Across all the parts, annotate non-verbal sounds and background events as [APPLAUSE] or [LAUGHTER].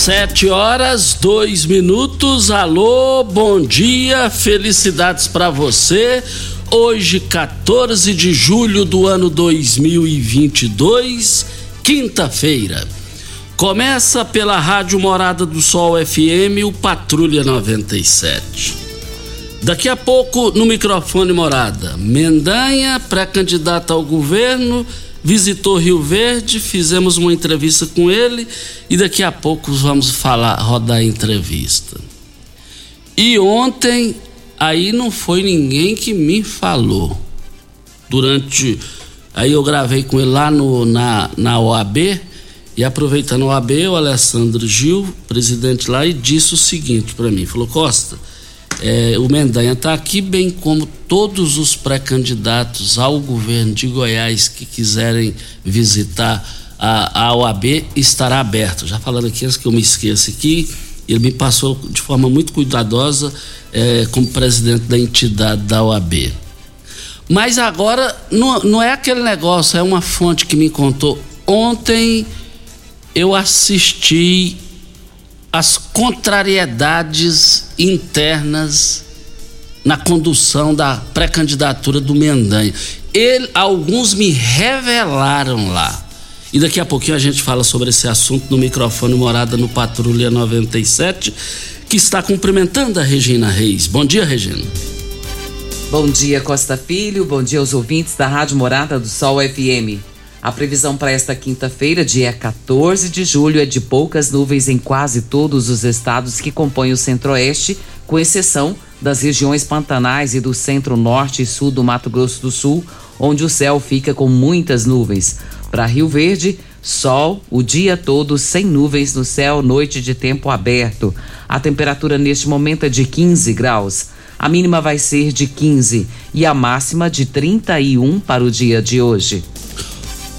Sete horas, dois minutos. Alô, bom dia, felicidades para você. Hoje, 14 de julho do ano 2022, quinta-feira. Começa pela Rádio Morada do Sol FM, o Patrulha 97. Daqui a pouco, no microfone Morada, Mendanha, pré-candidato ao governo, visitou Rio Verde, fizemos uma entrevista com ele e daqui a pouco vamos falar, rodar a entrevista. E ontem, aí não foi ninguém que me falou. Durante. Aí eu gravei com ele lá no, na, na OAB, e aproveitando a OAB, o Alessandro Gil, presidente lá, e disse o seguinte para mim: falou, Costa, é, o Mendanha está aqui, bem como todos os pré-candidatos ao governo de Goiás que quiserem visitar a, a OAB, estará aberto. Já falando aqui, antes que eu me esqueça aqui, ele me passou de forma muito cuidadosa é, como presidente da entidade da OAB. Mas agora, não, não é aquele negócio, é uma fonte que me contou. Ontem eu assisti as contrariedades internas na condução da pré-candidatura do Mendanha. Ele, alguns me revelaram lá. E daqui a pouquinho a gente fala sobre esse assunto no microfone Morada no Patrulha 97, que está cumprimentando a Regina Reis. Bom dia, Regina. Bom dia, Costa Filho. Bom dia aos ouvintes da Rádio Morada do Sol FM. A previsão para esta quinta-feira, dia 14 de julho, é de poucas nuvens em quase todos os estados que compõem o centro-oeste, com exceção das regiões pantanais e do centro-norte e sul do Mato Grosso do Sul, onde o céu fica com muitas nuvens. Para Rio Verde, sol o dia todo sem nuvens no céu, noite de tempo aberto. A temperatura neste momento é de 15 graus. A mínima vai ser de 15 e a máxima de 31 para o dia de hoje.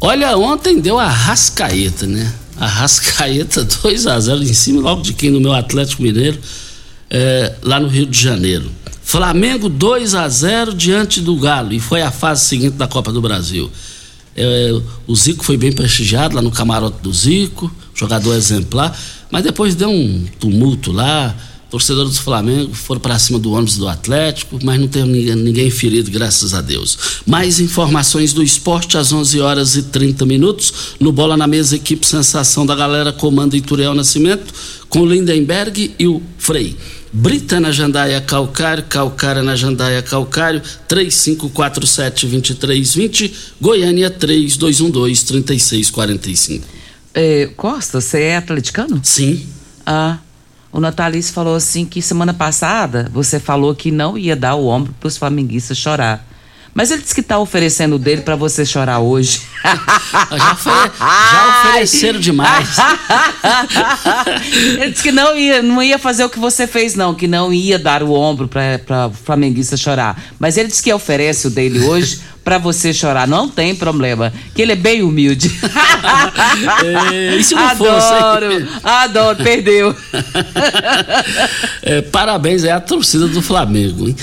Olha, ontem deu a Rascaeta, né? A Rascaeta [LAUGHS] 2 a 0 em cima logo de quem no meu Atlético Mineiro, é, lá no Rio de Janeiro. Flamengo 2 a 0 diante do Galo e foi a fase seguinte da Copa do Brasil. É, o Zico foi bem prestigiado lá no camarote do Zico, jogador exemplar, mas depois deu um tumulto lá, torcedores do Flamengo foram para cima do ônibus do Atlético, mas não teve ninguém, ninguém, ferido, graças a Deus. Mais informações do esporte às 11 horas e 30 minutos. No Bola na Mesa, equipe Sensação da Galera comanda Ituriel Nascimento, com Lindenberg e o Frei. Brita na Jandaia Calcário, Calcária na Jandaia Calcário, 3547-2320, Goiânia 3212-3645. É, Costa, você é atleticano? Sim. Ah, o Natalice falou assim que semana passada você falou que não ia dar o ombro para os flamenguistas chorar. Mas ele disse que está oferecendo dele para você chorar hoje. [LAUGHS] já, ofere... já ofereceram demais. ele disse que não ia, não ia fazer o que você fez, não, que não ia dar o ombro para o flamenguista chorar. Mas ele disse que oferece o dele hoje para você chorar. Não tem problema, que ele é bem humilde. é, se não adoro, fosse? Adoro, perdeu. [LAUGHS] é, parabéns, é a torcida do Flamengo, hein?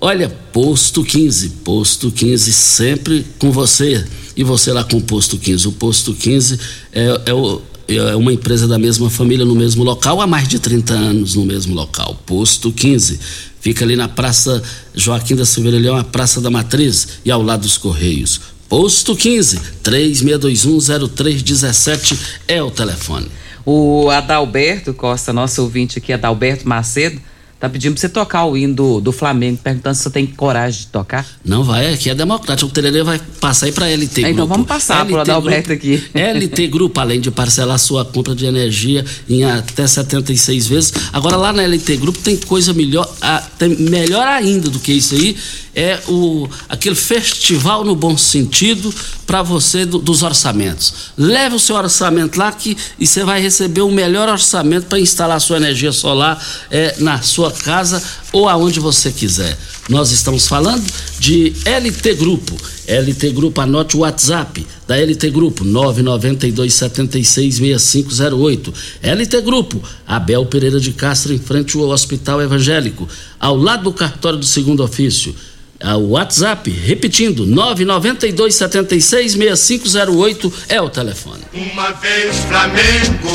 Olha, Posto 15, Posto 15 sempre com você. E você lá com o Posto 15. O Posto 15 é, é, o, é uma empresa da mesma família no mesmo local há mais de 30 anos no mesmo local. Posto 15. Fica ali na Praça Joaquim da Silveira Leão, a Praça da Matriz e ao lado dos Correios. Posto 15, 36210317 é o telefone. O Adalberto Costa, nosso ouvinte aqui, Adalberto Macedo, Tá pedindo pra você tocar o hino do, do Flamengo, perguntando se você tem coragem de tocar. Não vai, aqui é democrático. O Tererê vai passar aí pra LT Grupo. Então vamos passar LT pro Adalberto aqui. LT Grupo, além de parcelar sua compra de energia em até 76 vezes. Agora lá na LT Grupo tem coisa melhor, tem melhor ainda do que isso aí. É o, aquele festival no bom sentido para você do, dos orçamentos. Leve o seu orçamento lá que, e você vai receber o melhor orçamento para instalar sua energia solar é, na sua casa ou aonde você quiser. Nós estamos falando de LT Grupo. LT Grupo, anote o WhatsApp da LT Grupo, 992766508. LT Grupo, Abel Pereira de Castro, em frente ao Hospital Evangélico, ao lado do cartório do segundo ofício. O WhatsApp, repetindo, 992766508 é o telefone. Uma vez Flamengo,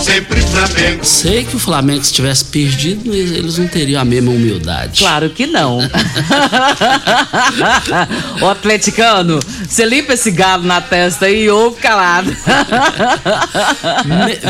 sempre Flamengo. Sei que o Flamengo se tivesse perdido, eles não teriam a mesma humildade. Claro que não. [LAUGHS] o atleticano, você limpa esse galo na testa aí e ouve calado.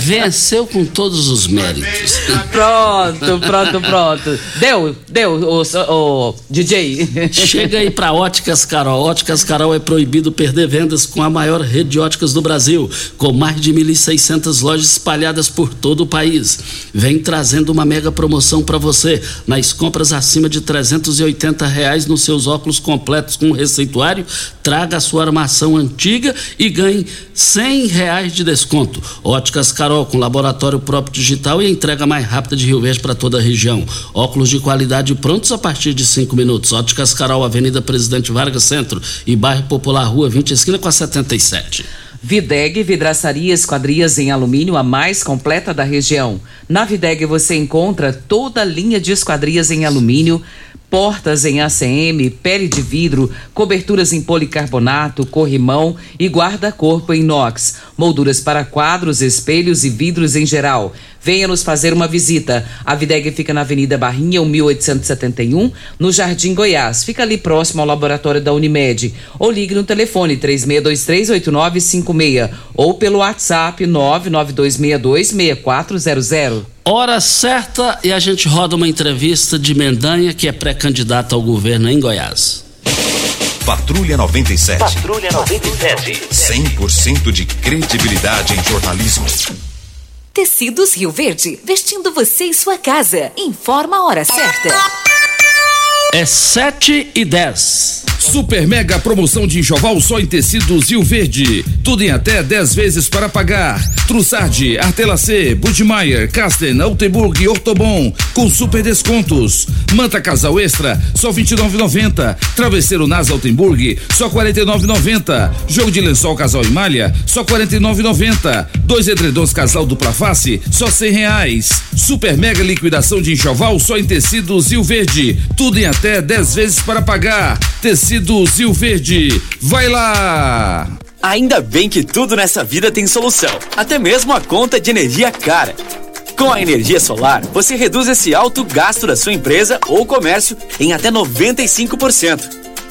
Venceu com todos os méritos. pronto, pronto, pronto. Deu, deu, o, o DJ. Chega aí para Óticas Carol. Óticas Carol é proibido perder vendas com a maior rede de óticas do Brasil, com mais de 1.600 lojas espalhadas por todo o país. Vem trazendo uma mega promoção para você nas compras acima de 380 reais nos seus óculos completos com receituário. Traga a sua armação antiga e ganhe 100 reais de desconto. Óticas Carol com laboratório próprio digital e entrega mais rápida de Rio Verde para toda a região. Óculos de qualidade prontos a partir de 5 minutos. Óticas Óticas Carol, Avenida Presidente Vargas Centro e Bairro Popular, Rua 20, esquina com a 77. Videg Vidraçaria Esquadrias em Alumínio, a mais completa da região. Na Videg você encontra toda a linha de esquadrias em alumínio, portas em ACM, pele de vidro, coberturas em policarbonato, corrimão e guarda-corpo em inox, molduras para quadros, espelhos e vidros em geral. Venha nos fazer uma visita. A Videg fica na Avenida Barrinha, 1871, no Jardim Goiás. Fica ali próximo ao laboratório da Unimed. Ou ligue no telefone 36238956 ou pelo WhatsApp 992626400. Hora certa e a gente roda uma entrevista de Mendanha, que é pré-candidata ao governo em Goiás. Patrulha 97. Patrulha 97. 100% de credibilidade em jornalismo. Tecidos Rio Verde, vestindo você e sua casa. Informa a hora certa. É 7 e 10. Super mega promoção de enxoval só em tecidos Rio Verde. Tudo em até 10 vezes para pagar. Trussardi, Artelacê, Budmeier, Casten, Altenburg e Ortobon com super descontos. Manta Casal Extra só 29,90. Travesseiro Nas Altenburg só 49,90. Jogo de lençol Casal e Malha só 49,90. Dois edredons Casal dupla face só 100 reais. Super mega liquidação de enxoval só em tecidos Rio Verde. Tudo em até 10 vezes para pagar. Tecidos Rio Verde. Vai lá! Ainda bem que tudo nessa vida tem solução, até mesmo a conta de energia cara. Com a energia solar, você reduz esse alto gasto da sua empresa ou comércio em até 95%.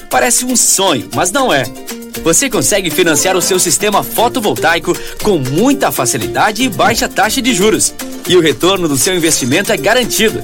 Parece um sonho, mas não é. Você consegue financiar o seu sistema fotovoltaico com muita facilidade e baixa taxa de juros. E o retorno do seu investimento é garantido.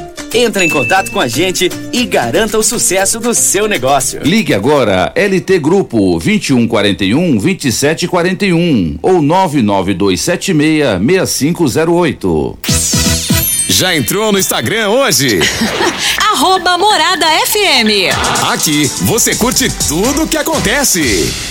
Entre em contato com a gente e garanta o sucesso do seu negócio. Ligue agora LT Grupo 2141 2741 ou 99276 6508. Já entrou no Instagram hoje? [LAUGHS] Arroba Morada FM. Aqui você curte tudo o que acontece.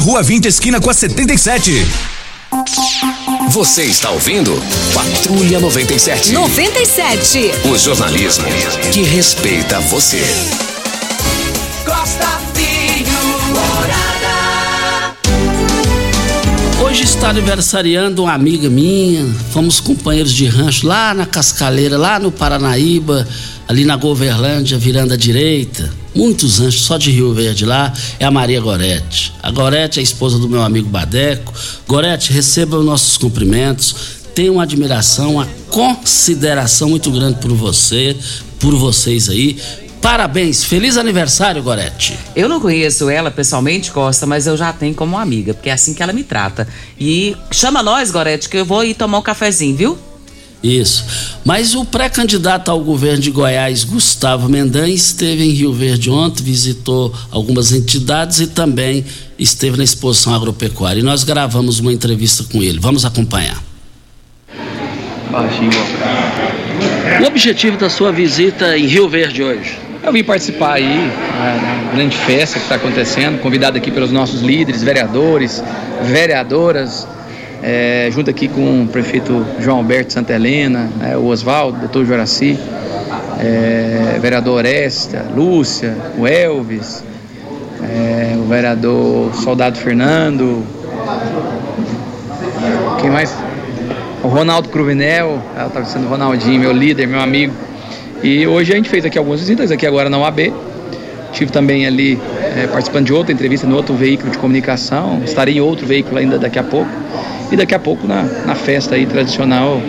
Rua 20, esquina com a 77. Você está ouvindo Patrulha 97. 97. O jornalismo que respeita você. Aniversariando uma amiga minha, fomos companheiros de rancho lá na Cascaleira, lá no Paranaíba, ali na Goverlândia, virando à direita. Muitos ranchos, só de Rio Verde lá, é a Maria Gorete. A Gorete é a esposa do meu amigo Badeco. Gorete, receba os nossos cumprimentos. Tenho uma admiração, uma consideração muito grande por você, por vocês aí. Parabéns, feliz aniversário, Gorete. Eu não conheço ela pessoalmente, Costa, mas eu já tenho como amiga, porque é assim que ela me trata. E chama nós, Gorete, que eu vou ir tomar um cafezinho, viu? Isso. Mas o pré-candidato ao governo de Goiás, Gustavo Mendan, esteve em Rio Verde ontem, visitou algumas entidades e também esteve na exposição agropecuária. E nós gravamos uma entrevista com ele. Vamos acompanhar. O objetivo da sua visita em Rio Verde hoje? Eu vim participar aí da grande festa que está acontecendo, convidado aqui pelos nossos líderes, vereadores, vereadoras, é, junto aqui com o prefeito João Alberto Santa Helena, é, o Oswaldo, doutor Joraci, é, vereador Oresta, Lúcia, o Elvis, é, o vereador Soldado Fernando, quem mais? O Ronaldo Cruvinel, estava sendo Ronaldinho, meu líder, meu amigo. E hoje a gente fez aqui algumas visitas, aqui agora na UAB. Tive também ali é, participando de outra entrevista no outro veículo de comunicação. Estarei em outro veículo ainda daqui a pouco. E daqui a pouco na, na festa aí tradicional,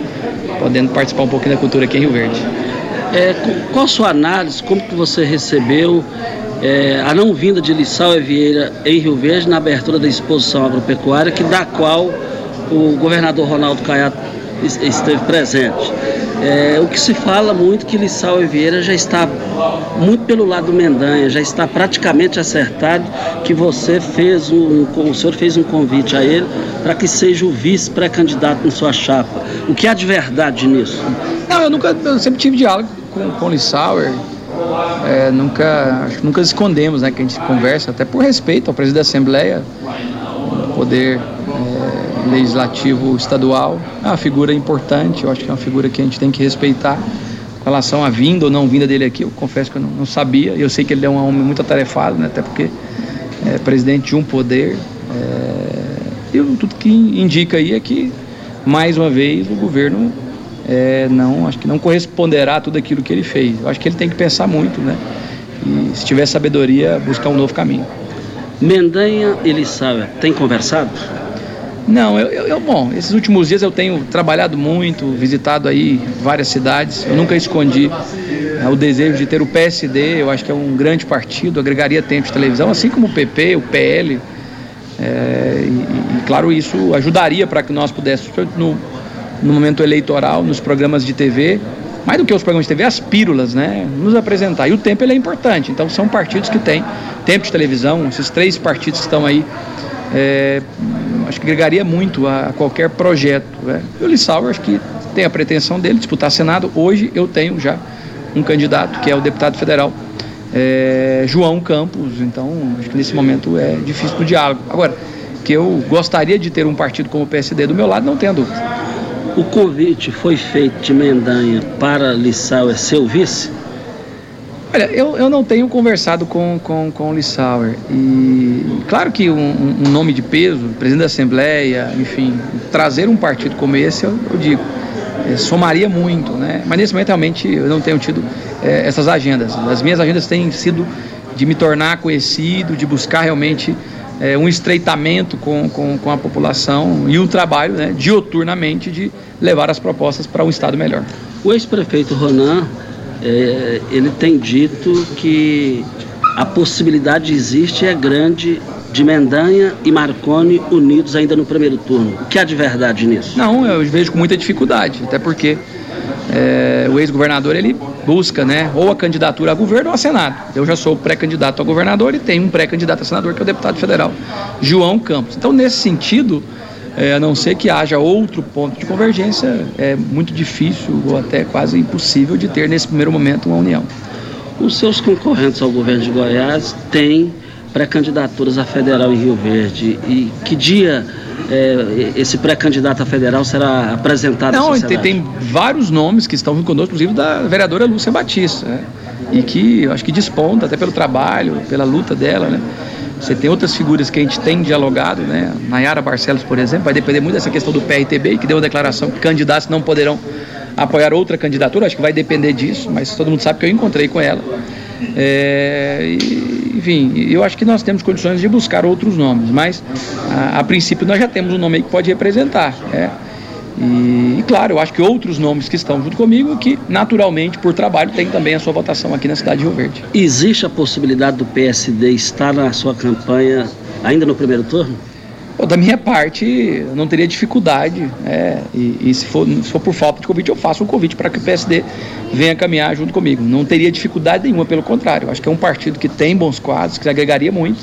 podendo participar um pouquinho da cultura aqui em Rio Verde. É, qual a sua análise, como que você recebeu é, a não vinda de Lissau e Vieira em Rio Verde na abertura da exposição agropecuária, que da qual o governador Ronaldo Caiado esteve presente. É, o que se fala muito que Lissau Vieira já está muito pelo lado do Mendanha, já está praticamente acertado que você fez um, o senhor fez um convite a ele para que seja o vice pré-candidato em sua chapa. O que há de verdade nisso? Não, eu nunca, eu sempre tive diálogo com, com Lissauer. É, nunca, acho que nunca escondemos, né, que a gente conversa, até por respeito ao presidente da Assembleia, poder é, legislativo estadual, é uma figura importante, eu acho que é uma figura que a gente tem que respeitar. Com relação à vinda ou não vinda dele aqui, eu confesso que eu não, não sabia, eu sei que ele é um homem muito atarefado, né, até porque é presidente de um poder. É, e tudo que indica aí é que, mais uma vez, o governo é, não, acho que não corresponderá a tudo aquilo que ele fez. Eu acho que ele tem que pensar muito, né? e, se tiver sabedoria, buscar um novo caminho. Mendanha e Lissauer, tem conversado? Não, eu, eu, bom, esses últimos dias eu tenho trabalhado muito, visitado aí várias cidades. Eu nunca escondi é, o desejo de ter o PSD, eu acho que é um grande partido, agregaria tempo de televisão, assim como o PP, o PL. É, e, e, claro, isso ajudaria para que nós pudéssemos, no, no momento eleitoral, nos programas de TV, mais do que os programas de TV, as pílulas, né? Nos apresentar. E o tempo ele é importante. Então são partidos que têm tempo de televisão, esses três partidos que estão aí é, acho que agregaria muito a, qualquer projeto. Né? E o Lissauer, acho que tem a pretensão dele disputar Senado. Hoje eu tenho já um candidato, que é o deputado federal é, João Campos. Então, acho que nesse momento é difícil o diálogo. Agora, que eu gostaria de ter um partido como o PSD do meu lado, não dúvida. O convite foi feito de Mendanha para Lissauer ser o vice? Olha, eu, eu não tenho conversado com, com, com o Lissauer. E claro que um, um nome de peso, presidente da Assembleia, enfim, trazer um partido como esse, eu, eu digo, é, somaria muito, né? Mas nesse momento realmente eu não tenho tido é, essas agendas. As minhas agendas têm sido de me tornar conhecido, de buscar realmente é, um estreitamento com, com, com, a população e um trabalho né, dioturnamente de levar as propostas para um Estado melhor. O ex-prefeito Ronan é, ele tem dito que a possibilidade existe é grande de Mendanha e Marconi unidos ainda no primeiro turno. O que há de verdade nisso? Não, eu vejo com muita dificuldade, até porque é, o ex-governador ele busca, né, ou a candidatura a governo ou a senado. Eu já sou pré-candidato a governador e tenho um pré-candidato a senador que é o deputado federal João Campos. Então, nesse sentido, é, a não ser que haja outro ponto de convergência, é muito difícil ou até quase impossível de ter nesse primeiro momento uma união. Os seus concorrentes ao governo de Goiás têm pré-candidaturas a federal em Rio Verde. E que dia é, esse pré-candidato a federal será apresentado Não, tem, tem, vários nomes que estão conosco, inclusive da vereadora Lúcia Batista, né? e que eu acho que desponta até pelo trabalho, pela luta dela, né? Você tem outras figuras que a gente tem dialogado, né? Nayara Barcelos, por exemplo, vai depender muito dessa questão do PRTB, que deu uma declaração que candidatos não poderão apoiar outra candidatura, acho que vai depender disso, mas todo mundo sabe que eu encontrei com ela. É, enfim, eu acho que nós temos condições de buscar outros nomes, mas a, a princípio nós já temos um nome que pode representar. É. E, e, claro, eu acho que outros nomes que estão junto comigo, que naturalmente, por trabalho, tem também a sua votação aqui na cidade de Rio Verde. Existe a possibilidade do PSD estar na sua campanha ainda no primeiro turno? da minha parte, eu não teria dificuldade, é, e, e se, for, se, for, por falta de convite, eu faço um convite para que o PSD venha caminhar junto comigo. Não teria dificuldade nenhuma, pelo contrário. Acho que é um partido que tem bons quadros, que agregaria muito,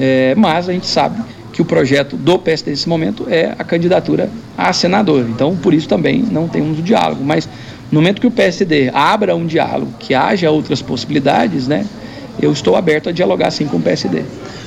é, mas a gente sabe que o projeto do PSD nesse momento é a candidatura a senador. Então, por isso também não temos um diálogo. Mas no momento que o PSD abra um diálogo, que haja outras possibilidades, né, eu estou aberto a dialogar sim com o PSD.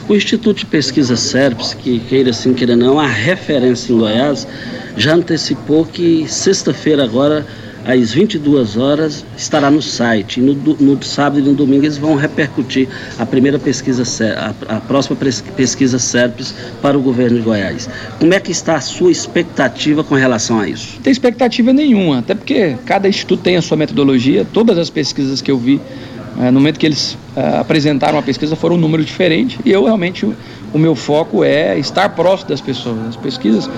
O Instituto de Pesquisa SERPS, que queira sim, queira não, a referência em Goiás, já antecipou que sexta-feira agora às 22 horas, estará no site. No, no, sábado e no domingo eles vão repercutir a primeira pesquisa, a, a próxima pesquisa SERPES para o governo de Goiás. Como é que está a sua expectativa com relação a isso? Não tem expectativa nenhuma, até porque cada instituto tem a sua metodologia. Todas as pesquisas que eu vi é, no momento que eles é, apresentaram a pesquisa foram um número diferente e eu realmente o meu foco é estar próximo das pessoas. As pesquisas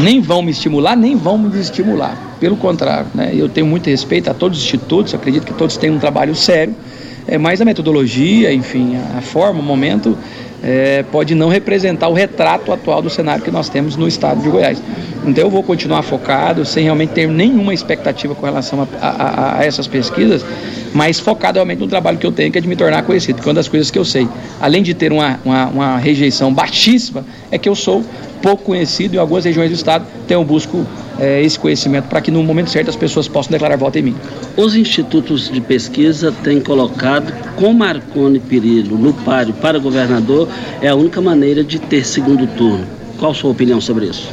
nem vão me estimular, nem vão me desestimular. Pelo contrário, né? eu tenho muito respeito a todos os institutos, acredito que todos têm um trabalho sério, é, mas a metodologia, enfim, a forma, o momento, é, pode não representar o retrato atual do cenário que nós temos no estado de Goiás. Então eu vou continuar focado, sem realmente ter nenhuma expectativa com relação a, a, a essas pesquisas, mas focado realmente no trabalho que eu tenho, que é de me tornar conhecido. Porque uma das coisas que eu sei, além de ter uma, uma, uma rejeição baixíssima, é que eu sou pouco conhecido em algumas regiões do estado, então eu busco é, esse conhecimento para que no momento certo as pessoas possam declarar voto em mim. Os institutos de pesquisa têm colocado com Marconi Perillo no páreo para governador é a única maneira de ter segundo turno. Qual a sua opinião sobre isso?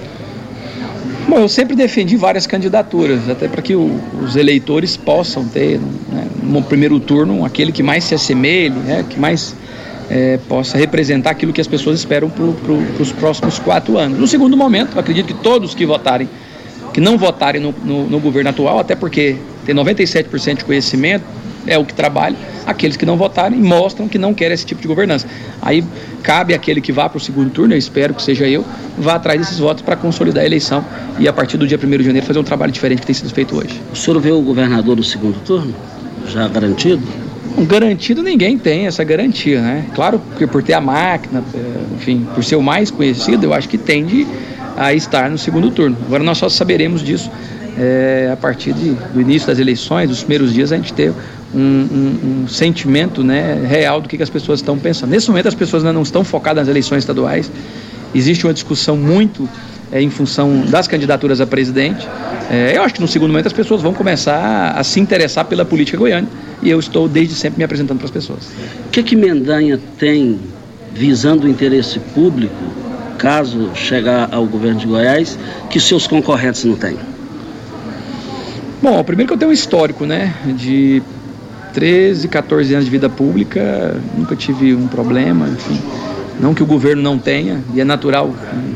Bom, eu sempre defendi várias candidaturas, até para que o, os eleitores possam ter, né, no primeiro turno, aquele que mais se assemelhe, né, que mais é, possa representar aquilo que as pessoas esperam para pro, os próximos quatro anos. No segundo momento, acredito que todos que votarem, que não votarem no, no, no governo atual, até porque tem 97% de conhecimento, é o que trabalha, aqueles que não votarem mostram que não querem esse tipo de governança. Aí cabe aquele que vá para o segundo turno, eu espero que seja eu, vá atrás desses votos para consolidar a eleição e a partir do dia 1 de janeiro fazer um trabalho diferente que tem sido feito hoje. O senhor vê o governador no segundo turno? Já garantido? Garantido ninguém tem essa garantia, né? Claro que por ter a máquina, eh, enfim, por ser o mais conhecido, eu acho que tende a estar no segundo turno. Agora nós só saberemos disso é, a partir de, do início das eleições, dos primeiros dias, a gente ter um, um, um sentimento né, real do que, que as pessoas estão pensando. Nesse momento as pessoas ainda não estão focadas nas eleições estaduais, existe uma discussão muito é, em função das candidaturas a presidente. É, eu acho que no segundo momento as pessoas vão começar a se interessar pela política goiana e eu estou desde sempre me apresentando para as pessoas. O que, que Mendanha tem visando o interesse público, caso chegar ao governo de Goiás, que seus concorrentes não têm? Bom, primeiro que eu tenho um histórico, né, de 13, 14 anos de vida pública, nunca tive um problema, enfim. Não que o governo não tenha, e é natural,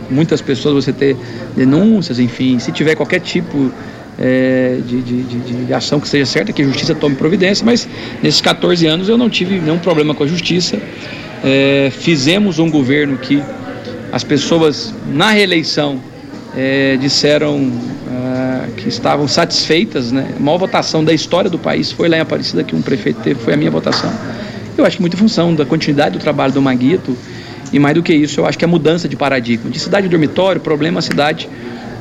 muitas pessoas você ter denúncias, enfim, se tiver qualquer tipo é, de, de, de, de, ação que seja certa, que a justiça tome providência, mas nesses 14 anos eu não tive nenhum problema com a justiça. É, fizemos um governo que as pessoas na reeleição é, disseram ah, que estavam satisfeitas, né? A maior votação da história do país foi lá em Aparecida que um prefeito teve, foi a minha votação. Eu acho que muito em função da continuidade do trabalho do Maguito e mais do que isso, eu acho que a mudança de paradigma. De cidade de dormitório, problema é cidade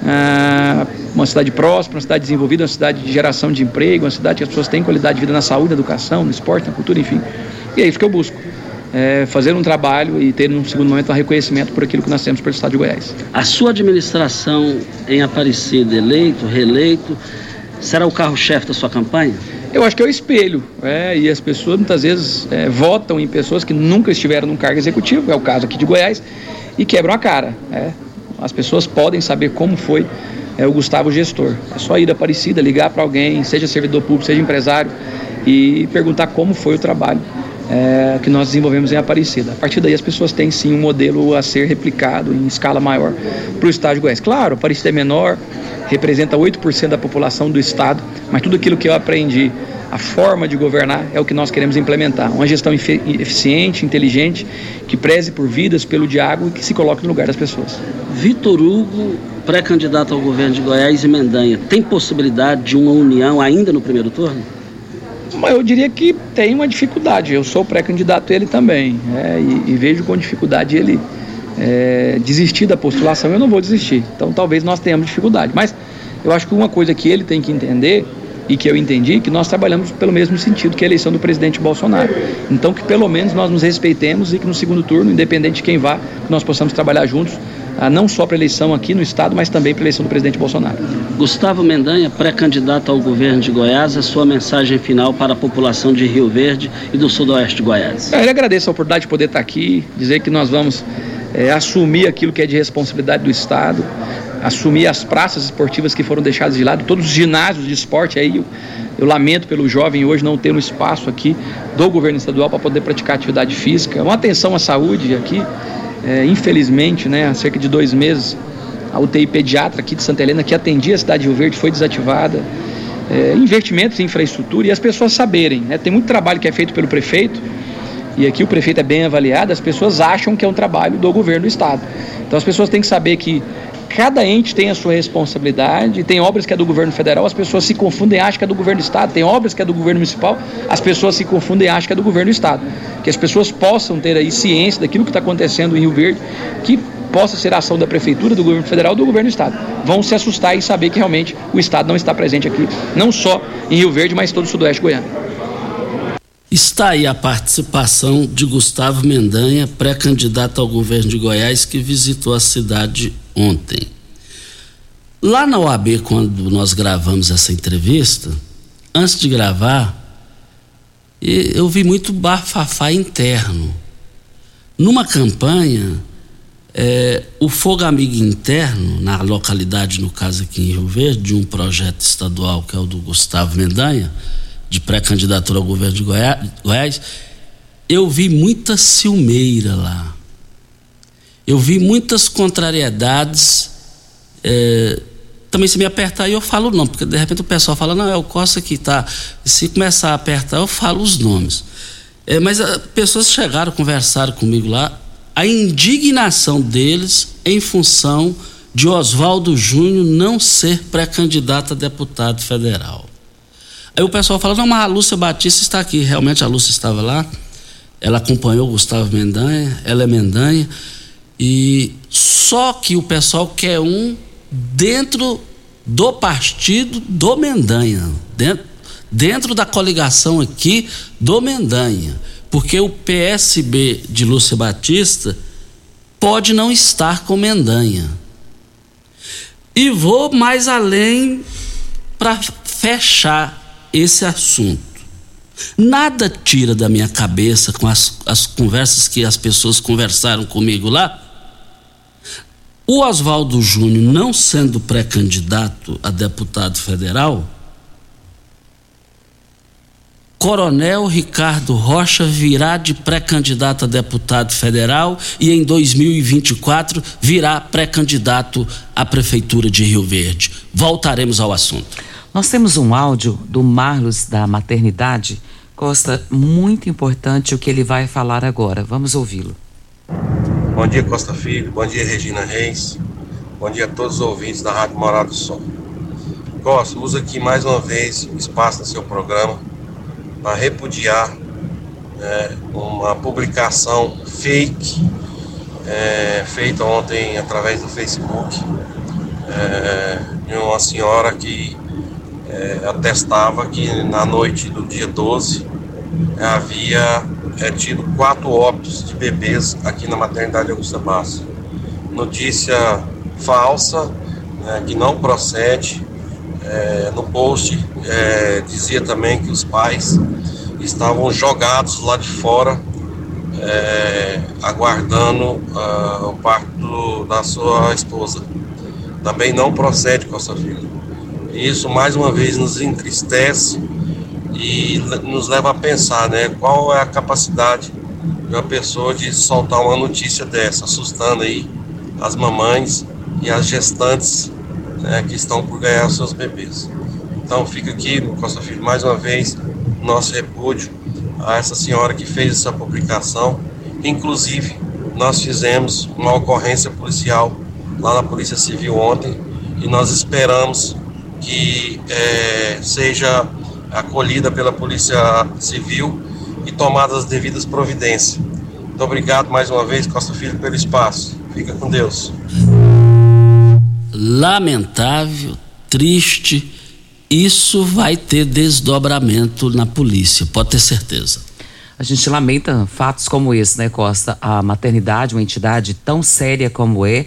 ah, uma cidade próspera, uma cidade desenvolvida, uma cidade de geração de emprego, uma cidade que as pessoas têm qualidade de vida na saúde, na educação, no esporte, na cultura, enfim. E é isso que eu busco. É fazer um trabalho e ter, num segundo momento, um reconhecimento por aquilo que nós temos pelo Estado de Goiás. A sua administração em Aparecida, eleito, reeleito, será o carro-chefe da sua campanha? Eu acho que é o espelho, é, e as pessoas muitas vezes é, votam em pessoas que nunca estiveram num cargo executivo, é o caso aqui de Goiás, e quebram a cara. É. As pessoas podem saber como foi é, o Gustavo gestor. É só ir da Aparecida, ligar para alguém, seja servidor público, seja empresário, e perguntar como foi o trabalho é, que nós desenvolvemos em Aparecida. A partir daí as pessoas têm sim um modelo a ser replicado em escala maior para o estado de Goiás. Claro, Aparecida é menor, representa 8% da população do estado, mas tudo aquilo que eu aprendi, a forma de governar é o que nós queremos implementar. Uma gestão eficiente, inteligente, que preze por vidas, pelo diálogo e que se coloque no lugar das pessoas. Vitor Hugo, pré-candidato ao governo de Goiás e Mendanha, tem possibilidade de uma união ainda no primeiro turno? Eu diria que tem uma dificuldade. Eu sou pré-candidato ele também. É, e, e, vejo com dificuldade ele é, desistir da postulação. Eu não vou desistir. Então talvez nós tenhamos dificuldade. Mas eu acho que uma coisa que ele tem que entender e que eu entendi que nós trabalhamos pelo mesmo sentido que a eleição do presidente Bolsonaro. Então que pelo menos nós nos respeitemos e que no segundo turno, independente de quem vá, nós possamos trabalhar juntos não só para a eleição aqui no estado, mas também para a eleição do presidente Bolsonaro. Gustavo Mendanha, pré-candidato ao governo de Goiás, a sua mensagem final para a população de Rio Verde e do sudoeste de Goiás. Eu agradeço a oportunidade de poder estar aqui, dizer que nós vamos é, assumir aquilo que é de responsabilidade do Estado, assumir as praças esportivas que foram deixadas de lado, todos os ginásios de esporte aí. Eu, eu lamento pelo jovem hoje não ter um espaço aqui do governo estadual para poder praticar atividade física. Uma atenção à saúde aqui. É, infelizmente, né, há cerca de dois meses, a UTI pediatra aqui de Santa Helena, que atendia a cidade de Rio Verde, foi desativada. É, investimentos em infraestrutura e as pessoas saberem. Né, tem muito trabalho que é feito pelo prefeito, e aqui o prefeito é bem avaliado, as pessoas acham que é um trabalho do governo do estado. Então as pessoas têm que saber que cada ente tem a sua responsabilidade, tem obras que é do governo federal, as pessoas se confundem e acham que é do governo do estado, tem obras que é do governo municipal, as pessoas se confundem e acham que é do governo do estado. Que as pessoas possam ter aí ciência daquilo que está acontecendo em Rio Verde, que possa ser ação da prefeitura, do governo federal do governo do estado. Vão se assustar e saber que realmente o estado não está presente aqui, não só em Rio Verde, mas todo o sudoeste goiano. Está aí a participação de Gustavo Mendanha, pré-candidato ao governo de Goiás, que visitou a cidade ontem. Lá na OAB, quando nós gravamos essa entrevista, antes de gravar, eu vi muito bafafá interno. Numa campanha, é, o Fogo Amigo Interno, na localidade, no caso aqui em Rio Verde, de um projeto estadual que é o do Gustavo Mendanha, de pré-candidatura ao governo de Goiás, eu vi muita ciumeira lá eu vi muitas contrariedades é, também se me apertar eu falo o nome, porque de repente o pessoal fala, não, é o Costa que está. Se começar a apertar, eu falo os nomes. É, mas a, pessoas chegaram, conversaram comigo lá, a indignação deles em função de Oswaldo Júnior não ser pré-candidato a deputado federal. Aí o pessoal fala, não, mas a Lúcia Batista está aqui. Realmente a Lúcia estava lá, ela acompanhou o Gustavo Mendanha, ela é Mendanha, e só que o pessoal quer um dentro do partido do Mendanha, dentro, dentro da coligação aqui do Mendanha, porque o PSB de Lúcia Batista pode não estar com Mendanha. E vou mais além para fechar esse assunto. Nada tira da minha cabeça com as, as conversas que as pessoas conversaram comigo lá o Oswaldo Júnior, não sendo pré-candidato a deputado federal, Coronel Ricardo Rocha virá de pré-candidato a deputado federal e em 2024 virá pré-candidato à Prefeitura de Rio Verde. Voltaremos ao assunto. Nós temos um áudio do Marlos da Maternidade. Costa, muito importante o que ele vai falar agora. Vamos ouvi-lo. Bom dia, Costa Filho. Bom dia, Regina Reis. Bom dia a todos os ouvintes da Rádio Morado do Sol. Costa, usa aqui mais uma vez o espaço do seu programa para repudiar é, uma publicação fake é, feita ontem através do Facebook é, de uma senhora que é, atestava que na noite do dia 12 havia é, tido quatro óbitos de bebês aqui na maternidade Augusta Bassi. Notícia falsa, né, que não procede. É, no post é, dizia também que os pais estavam jogados lá de fora, aguardando uh, o parto da sua esposa. Também não procede, Costa Filho. Isso mais uma vez nos entristece e nos leva a pensar, né, qual é a capacidade de uma pessoa de soltar uma notícia dessa, assustando aí as mamães e as gestantes né, que estão por ganhar seus bebês. Então fica aqui no Costa Filho mais uma vez nosso repúdio a essa senhora que fez essa publicação. Inclusive, nós fizemos uma ocorrência policial lá na Polícia Civil ontem e nós esperamos que é, seja acolhida pela Polícia Civil e tomadas as devidas providências. Muito obrigado mais uma vez, Costa Filho, pelo espaço. Fica com Deus. Lamentável, triste, isso vai ter desdobramento na polícia, pode ter certeza. A gente lamenta fatos como esse, né, Costa? A maternidade, uma entidade tão séria como é,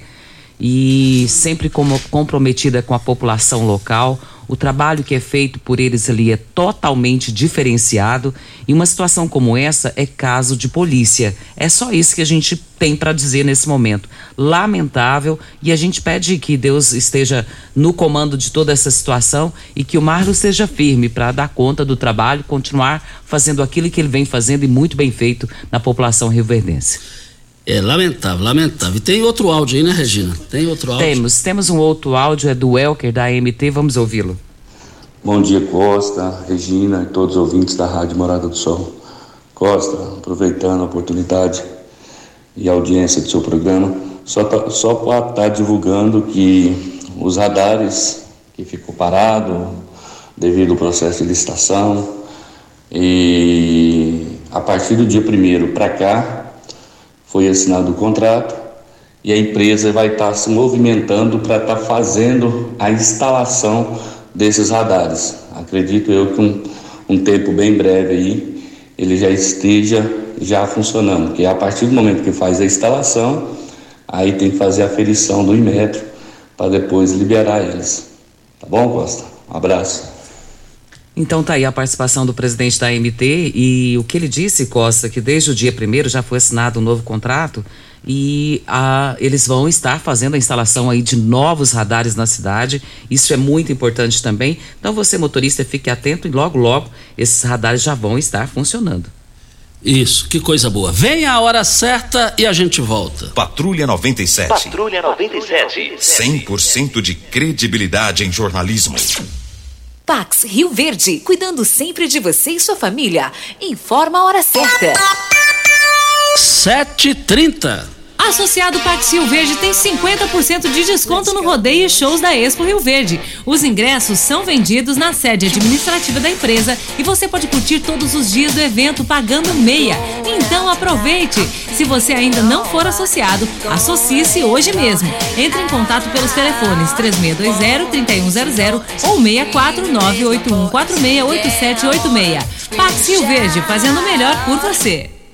e sempre como comprometida com a população local, o trabalho que é feito por eles ali é totalmente diferenciado e uma situação como essa é caso de polícia. É só isso que a gente tem para dizer nesse momento. Lamentável e a gente pede que Deus esteja no comando de toda essa situação e que o Marlos esteja firme para dar conta do trabalho, continuar fazendo aquilo que ele vem fazendo e muito bem feito na população rioverdense. É lamentável, lamentável. E tem outro áudio aí, né, Regina? Tem outro áudio? Temos, temos um outro áudio, é do Elker da AMT, vamos ouvi-lo. Bom dia, Costa, Regina e todos os ouvintes da Rádio Morada do Sol. Costa, aproveitando a oportunidade e a audiência do seu programa, só, tá, só para estar tá divulgando que os radares que ficou parado devido ao processo de licitação e a partir do dia primeiro para cá foi assinado o contrato e a empresa vai estar se movimentando para estar fazendo a instalação desses radares. Acredito eu que um, um tempo bem breve aí ele já esteja já funcionando, porque a partir do momento que faz a instalação, aí tem que fazer a aferição do Inmetro para depois liberar eles. Tá bom, Costa? Um abraço. Então tá aí a participação do presidente da MT e o que ele disse, Costa, que desde o dia primeiro já foi assinado um novo contrato e a, eles vão estar fazendo a instalação aí de novos radares na cidade. Isso é muito importante também. Então você motorista fique atento e logo logo esses radares já vão estar funcionando. Isso, que coisa boa. Vem a hora certa e a gente volta. Patrulha 97. Patrulha 97. 100% de credibilidade em jornalismo. Pax Rio Verde, cuidando sempre de você e sua família. Informa a hora certa. 7h30. Associado Pax Rio Verde tem 50% de desconto no rodeio e shows da Expo Rio Verde. Os ingressos são vendidos na sede administrativa da empresa e você pode curtir todos os dias do evento pagando meia. Então aproveite! Se você ainda não for associado, associe-se hoje mesmo. Entre em contato pelos telefones 3620-3100 ou 64981468786. Pax Rio Verde, fazendo o melhor por você.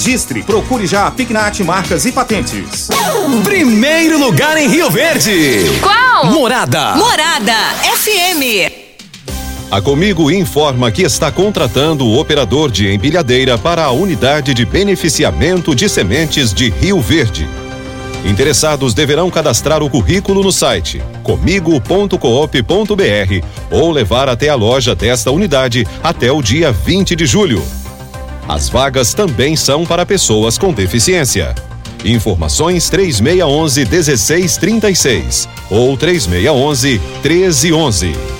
registre, procure já a Pignat Marcas e Patentes. Primeiro lugar em Rio Verde. Qual? Morada. Morada FM. A Comigo informa que está contratando o operador de empilhadeira para a unidade de beneficiamento de sementes de Rio Verde. Interessados deverão cadastrar o currículo no site comigo.coop.br ou levar até a loja desta unidade até o dia 20 de julho. As vagas também são para pessoas com deficiência. Informações 3611 1636 ou 3611 1311.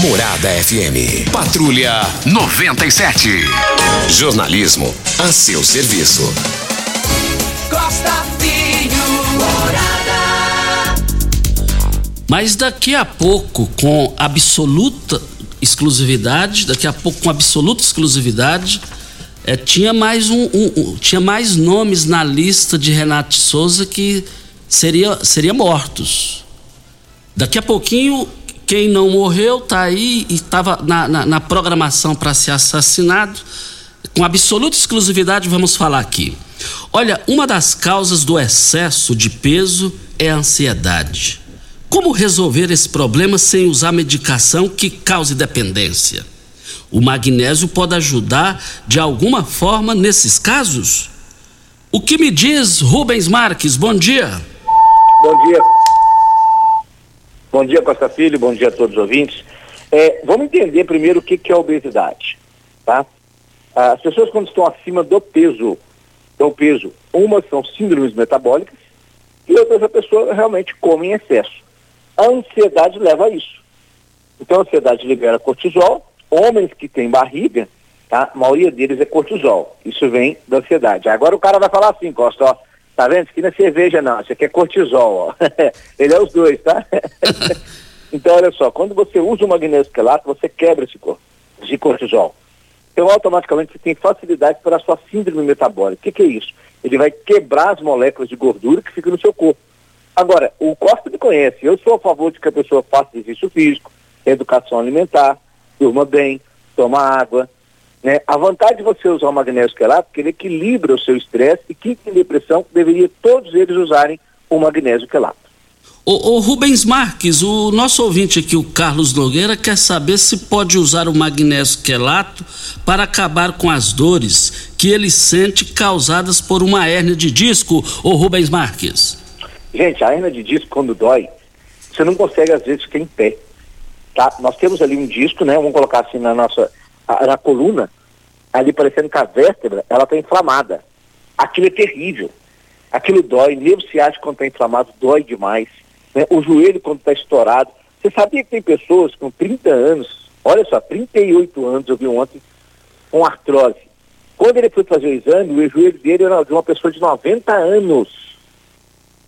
Morada FM. Patrulha 97. Jornalismo a seu serviço. Costa Filho, Morada. Mas daqui a pouco, com absoluta exclusividade, daqui a pouco com absoluta exclusividade, é, tinha mais um, um- um- tinha mais nomes na lista de Renato Souza que seria, seria mortos. Daqui a pouquinho, quem não morreu tá aí e estava na, na- na programação para ser assassinado. Com absoluta exclusividade, vamos falar aqui. Olha, uma das causas do excesso de peso é a ansiedade. Como resolver esse problema sem usar medicação que cause dependência? O magnésio pode ajudar de alguma forma nesses casos? O que me diz Rubens Marques? Bom dia. Bom dia. Bom dia, Costa Filho. Bom dia a todos os ouvintes. É, vamos entender primeiro o que, que é obesidade, tá? As pessoas quando estão acima do peso, do peso, umas são síndromes metabólicas e outras a pessoa realmente come em excesso. A ansiedade leva a isso. Então a ansiedade libera cortisol. Homens que têm barriga, tá? A maioria deles é cortisol. Isso vem da ansiedade. Agora o cara vai falar assim, Costa, ó, tá vendo? Isso aqui não é cerveja não, isso aqui é cortisol, ó. [LAUGHS] Ele é os dois, tá? [LAUGHS] então olha só, quando você usa o magnésio quelato, você quebra esse corpo de cortisol. Então automaticamente você tem facilidade para a sua síndrome metabólica. O que, que é isso? Ele vai quebrar as moléculas de gordura que ficam no seu corpo. Agora, o Costa me conhece, eu sou a favor de que a pessoa faça exercício físico, educação alimentar, durma bem, toma água. Né? A vantagem de você usar o magnésio quelato é que ele equilibra o seu estresse e quem tem depressão deveria todos eles usarem o magnésio quelato. O, o, Rubens Marques, o nosso ouvinte aqui, o Carlos Nogueira, quer saber se pode usar o magnésio quelato para acabar com as dores que ele sente causadas por uma hérnia de disco, o Rubens Marques. Gente, a hérnia de disco, quando dói, você não consegue às vezes ficar em pé. Tá? Nós temos ali um disco, né? Vamos colocar assim na nossa na coluna, ali parecendo que a vértebra, ela está inflamada. Aquilo é terrível. Aquilo dói, nervo ciático quando está inflamado dói demais né? o joelho quando está estourado. Você sabia que tem pessoas com 30 anos, olha só, 38 anos, eu vi ontem, com artrose. Quando ele foi fazer o exame, o joelho dele era de uma pessoa de 90 anos.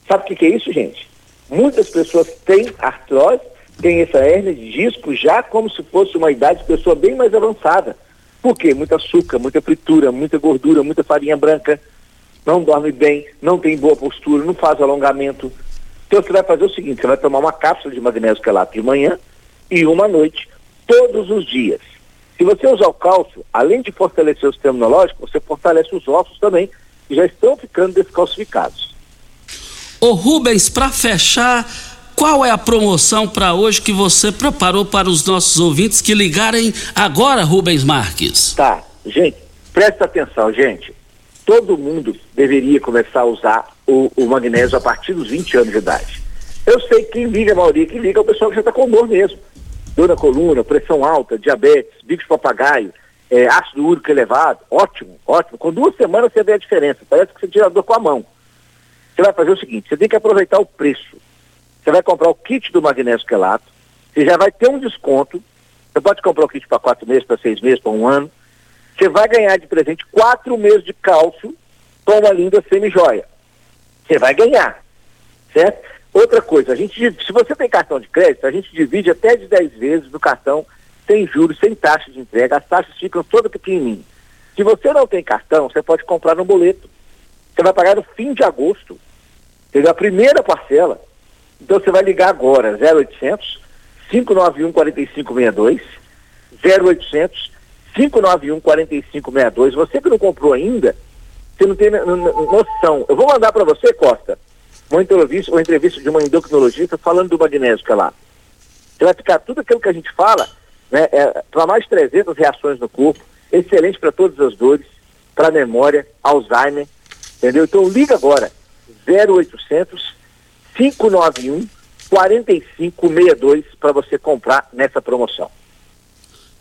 Sabe o que, que é isso, gente? Muitas pessoas têm artrose, têm essa hérnia de disco já como se fosse uma idade de pessoa bem mais avançada. Por quê? Muito açúcar, muita fritura, muita gordura, muita farinha branca, não dorme bem, não tem boa postura, não faz alongamento, então você vai fazer o seguinte, você vai tomar uma cápsula de magnésio quelato de manhã e uma à noite, todos os dias. Se você usar o cálcio, além de fortalecer o sistema imunológico, você fortalece os ossos também, que já estão ficando descalcificados. Ô Rubens, para fechar, qual é a promoção para hoje que você preparou para os nossos ouvintes que ligarem agora, Rubens Marques? Tá, gente, presta atenção, gente. Todo mundo deveria começar a usar o, o, magnésio a partir dos 20 anos de idade. Eu sei que quem liga, a maioria que liga é o pessoal que já está com dor mesmo. Dor na coluna, pressão alta, diabetes, bico de papagaio, é, ácido úrico elevado, ótimo, ótimo. Com duas semanas você vê a diferença, parece que você tira a dor com a mão. Você vai fazer o seguinte, você tem que aproveitar o preço. Você vai comprar o kit do magnésio quelato, você já vai ter um desconto, você pode comprar o kit para quatro meses, para seis meses, para um ano. Você vai ganhar de presente quatro meses de cálcio com uma linda semi-joia. Você vai ganhar, certo? Outra coisa, a gente, se você tem cartão de crédito, a gente divide até de 10 vezes no cartão, sem juros, sem taxa de entrega, as taxas ficam todas pequenininhas. Se você não tem cartão, você pode comprar no boleto. Você vai pagar no fim de agosto. Teve a primeira parcela. Então você vai ligar agora, 0800 591 4562, 0800 591 4562. Você que não comprou ainda, você não tem noção. Eu vou mandar para você, Costa, uma entrevista, uma entrevista de uma endocrinologista falando do magnésio que é lá. Você vai ficar tudo aquilo que a gente fala, né, é, para mais de 300 reações no corpo, excelente para todas as dores, para memória, Alzheimer, entendeu? Então liga agora, 0800 591 4562 para você comprar nessa promoção.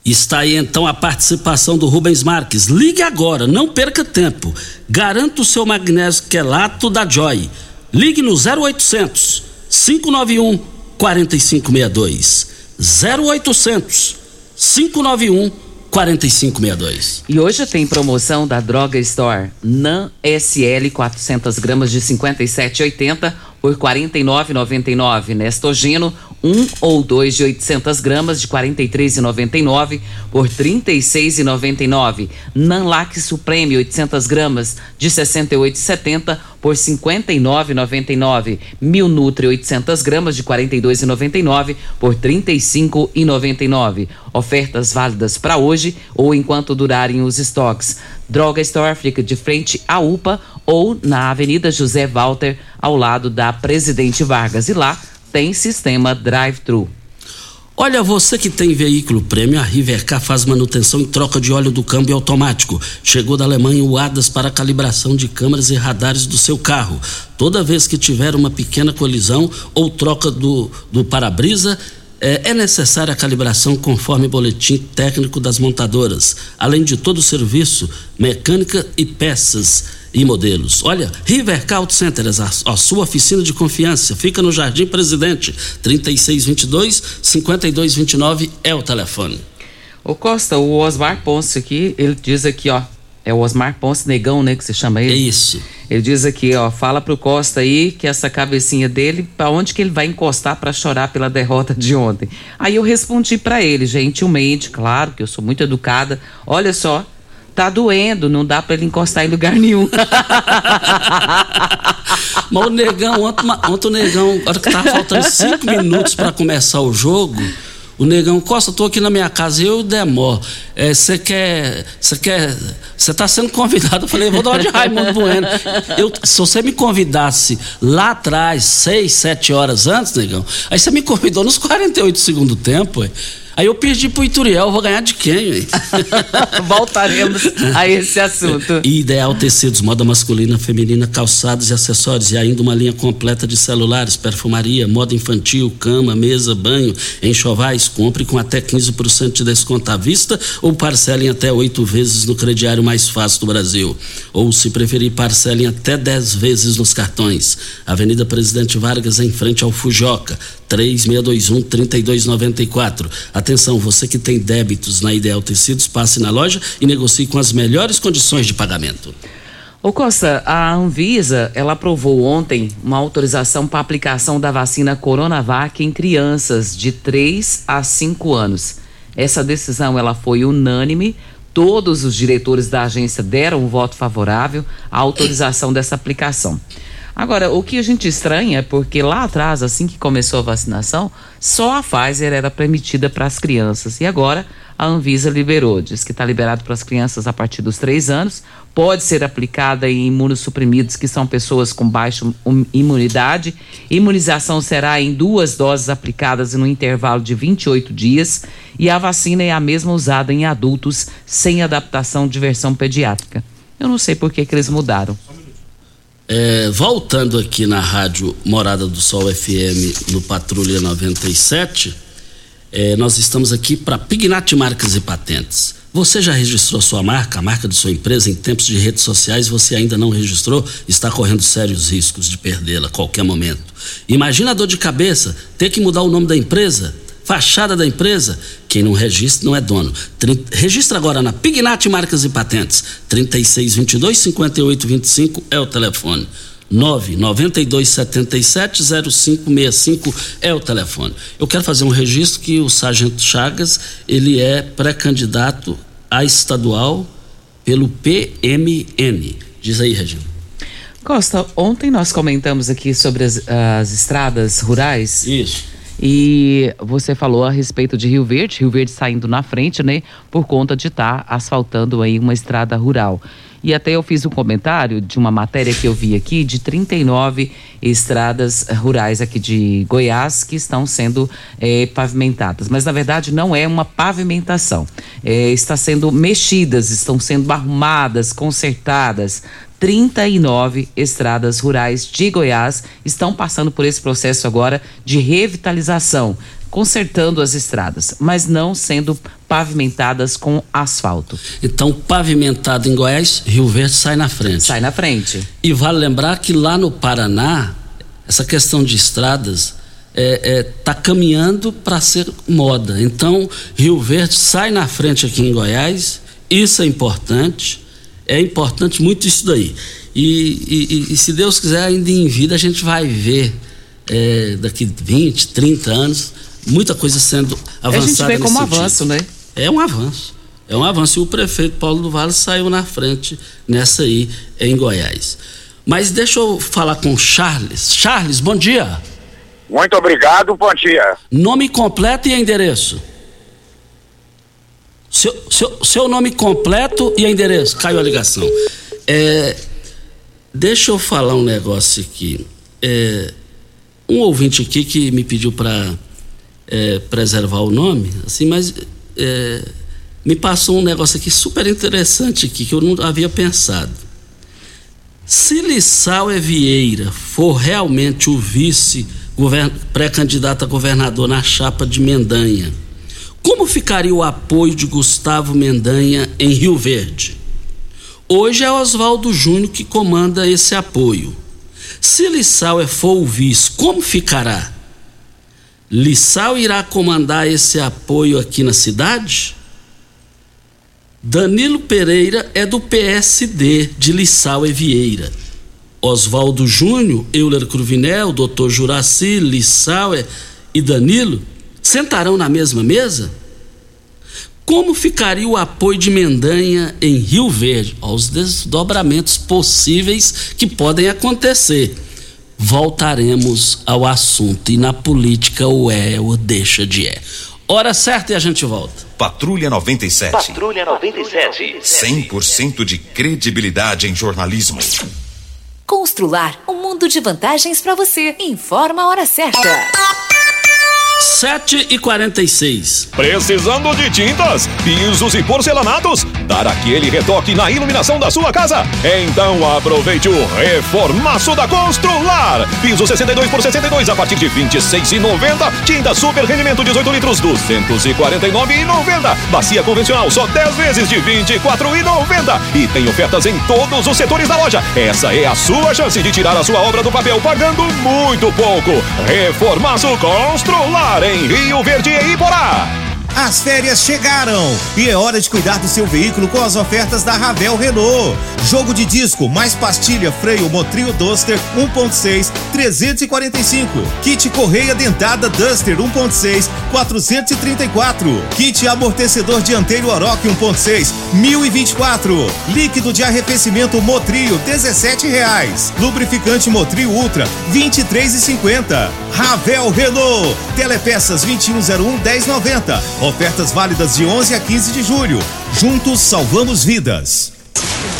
Está aí então a participação do Rubens Marques. Ligue agora, não perca tempo. Garanta o seu magnésio quelato da Joy. Ligue no 0800 591 4562. 0800 591 4562. E hoje tem promoção da Droga Store. NAN SL 400 gramas de 57,80 por R$ 49,99. Nestogeno um ou dois de 800 gramas de 43,99 por 36,99. Nanlac Supreme 800 gramas de 68,70 por 59,99. Mil Nutri 800 gramas de 42,99 por 35,99. Ofertas válidas para hoje ou enquanto durarem os estoques. Droga Store fica de frente à UPA ou na Avenida José Walter, ao lado da Presidente Vargas. E lá tem sistema drive-thru. Olha, você que tem veículo prêmio, a Rivercar faz manutenção e troca de óleo do câmbio automático. Chegou da Alemanha o ADAS para calibração de câmeras e radares do seu carro. Toda vez que tiver uma pequena colisão ou troca do, do para-brisa, é, é necessária a calibração conforme boletim técnico das montadoras, além de todo o serviço, mecânica e peças e modelos. Olha, Rivercar Auto Center, a, a, sua oficina de confiança, fica no Jardim Presidente, 3622 5229 é o telefone. Ô Costa, o Osmar Ponce aqui, ele diz aqui, ó, é o Osmar Ponce Negão, né, que se chama ele? É isso. Ele diz aqui, ó, fala pro Costa aí que essa cabecinha dele, para onde que ele vai encostar para chorar pela derrota de ontem. Aí eu respondi para ele, gentilmente, claro que eu sou muito educada. Olha só, tá doendo, não dá para ele encostar em lugar nenhum. [LAUGHS] Mas o negão, ontem, ontem o negão, hora que tava faltando cinco minutos para começar o jogo, O negão, Costa, tô aqui na minha casa, eu o Demó. Você é, quer. Você quer. Você tá sendo convidado. Eu falei, vou dar uma de Raimundo Bueno. Eu, se você me convidasse lá atrás, seis, sete horas antes, negão, aí você me convidou nos 48 segundos do tempo, ué. Aí eu perdi pro Ituriel, vou ganhar de quem? [LAUGHS] Voltaremos a esse assunto. Ideal Tecidos, moda masculina, feminina, calçados e acessórios. E ainda uma linha completa de celulares, perfumaria, moda infantil, cama, mesa, banho, enxovais. Compre com até 15% de desconto à vista ou parcelem até oito vezes no crediário mais fácil do Brasil. Ou, se preferir, parcelem até 10 vezes nos cartões. Avenida Presidente Vargas, em frente ao Fujoca. 3621-3294. Atenção, você que tem débitos na Ideal Tecidos, passe na loja e negocie com as melhores condições de pagamento. Ô Costa, a Anvisa, ela aprovou ontem uma autorização para aplicação da vacina Coronavac em crianças de 3 a 5 anos. Essa decisão ela foi unânime, todos os diretores da agência deram um voto favorável à autorização dessa aplicação. Agora, o que a gente estranha é porque lá atrás, assim que começou a vacinação, só a Pfizer era permitida para as crianças. E agora a Anvisa liberou, diz que está liberado para as crianças a partir dos três anos, pode ser aplicada em imunossuprimidos, que são pessoas com baixa imunidade. Imunização será em duas doses aplicadas no intervalo de 28 dias e a vacina é a mesma usada em adultos sem adaptação de versão pediátrica. Eu não sei por que, que eles mudaram. É, voltando aqui na rádio Morada do Sol FM no Patrulha 97, é, nós estamos aqui para Pignat Marcas e Patentes. Você já registrou sua marca, a marca de sua empresa em tempos de redes sociais? Você ainda não registrou? Está correndo sérios riscos de perdê-la a qualquer momento. Imagina a dor de cabeça, ter que mudar o nome da empresa, fachada da empresa. Quem não registra não é dono. Trin... Registra agora na Pignat Marcas e Patentes. 3622 5825 é o telefone. 992770565 é o telefone. Eu quero fazer um registro que o Sargento Chagas, ele é pré-candidato a estadual pelo PMN. Diz aí, Regina. Costa, ontem nós comentamos aqui sobre as, as estradas rurais. Isso. E você falou a respeito de Rio Verde, Rio Verde saindo na frente, né? Por conta de estar tá asfaltando aí uma estrada rural. E até eu fiz um comentário de uma matéria que eu vi aqui de 39 estradas rurais aqui de Goiás que estão sendo é, pavimentadas. Mas na verdade não é uma pavimentação. É, está sendo mexidas, estão sendo arrumadas, consertadas. 39 estradas rurais de Goiás estão passando por esse processo agora de revitalização, consertando as estradas, mas não sendo pavimentadas com asfalto. Então, pavimentado em Goiás, Rio Verde sai na frente. Sai na frente. E vale lembrar que lá no Paraná, essa questão de estradas está é, é, tá caminhando para ser moda. Então, Rio Verde sai na frente aqui em Goiás, isso é importante é importante muito isso daí. E, e, e, se Deus quiser, ainda em vida, a gente vai ver é, daqui 20, 30 anos, muita coisa sendo avançada. A gente vê como sentido. avanço, né? É um avanço. É um avanço. E o prefeito Paulo do Vale saiu na frente nessa aí em Goiás. Mas deixa eu falar com o Charles. Charles, bom dia. Muito obrigado, bom dia. Nome completo e endereço. Seu, seu, seu nome completo e endereço. Caiu a ligação. É, deixa eu falar um negócio aqui. É, um ouvinte aqui que me pediu para é, preservar o nome, assim, mas é, me passou um negócio aqui super interessante aqui que eu não havia pensado. Se Lissau é Vieira for realmente o vice pré-candidato a governador na chapa de Mendanha, como ficaria o apoio de Gustavo Mendanha em Rio Verde? Hoje é Oswaldo Júnior que comanda esse apoio. Se Lissau é for o vice, como ficará? Lissau irá comandar esse apoio aqui na cidade? Danilo Pereira é do PSD de Lissau e Vieira. Oswaldo Júnior, Euler Cruvinel, Dr. Juraci, Lissau e Danilo sentarão na mesma mesa? Como ficaria o apoio de Mendanha em Rio Verde? Aos desdobramentos possíveis que podem acontecer. Voltaremos ao assunto e na política o é ou deixa de é. Hora certa e a gente volta. Patrulha 97. Patrulha 97. 100% de credibilidade em jornalismo. Constrular um mundo de vantagens para você. Informa a hora certa. 7 e 46 Precisando de tintas, pisos e porcelanatos? Dar aquele retoque na iluminação da sua casa? Então aproveite o reformaço da Constrular. Piso 62 por 62 a partir de 26,90. Tinta super rendimento 18 litros 249,90. Bacia convencional só 10 vezes de 24,90. E tem ofertas em todos os setores da loja. Essa é a sua chance de tirar a sua obra do papel pagando muito pouco. Reformaço Constrular em Rio Verde e Iporá. As férias chegaram e é hora de cuidar do seu veículo com as ofertas da Ravel Renault. Jogo de disco mais pastilha freio Motril Duster 1.6 345. Kit correia dentada Duster 1.6 434. Kit amortecedor dianteiro Oroch 1.6 1024. Líquido de arrefecimento Motril 17 reais. Lubrificante Motril Ultra 23,50. Ravel Renault. Telepeças 2101 1090. Ofertas válidas de 11 a 15 de julho. Juntos salvamos vidas.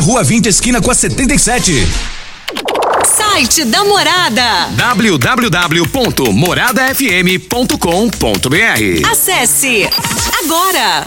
Rua 20, esquina com a 77. Site da Morada. www.moradafm.com.br Acesse agora.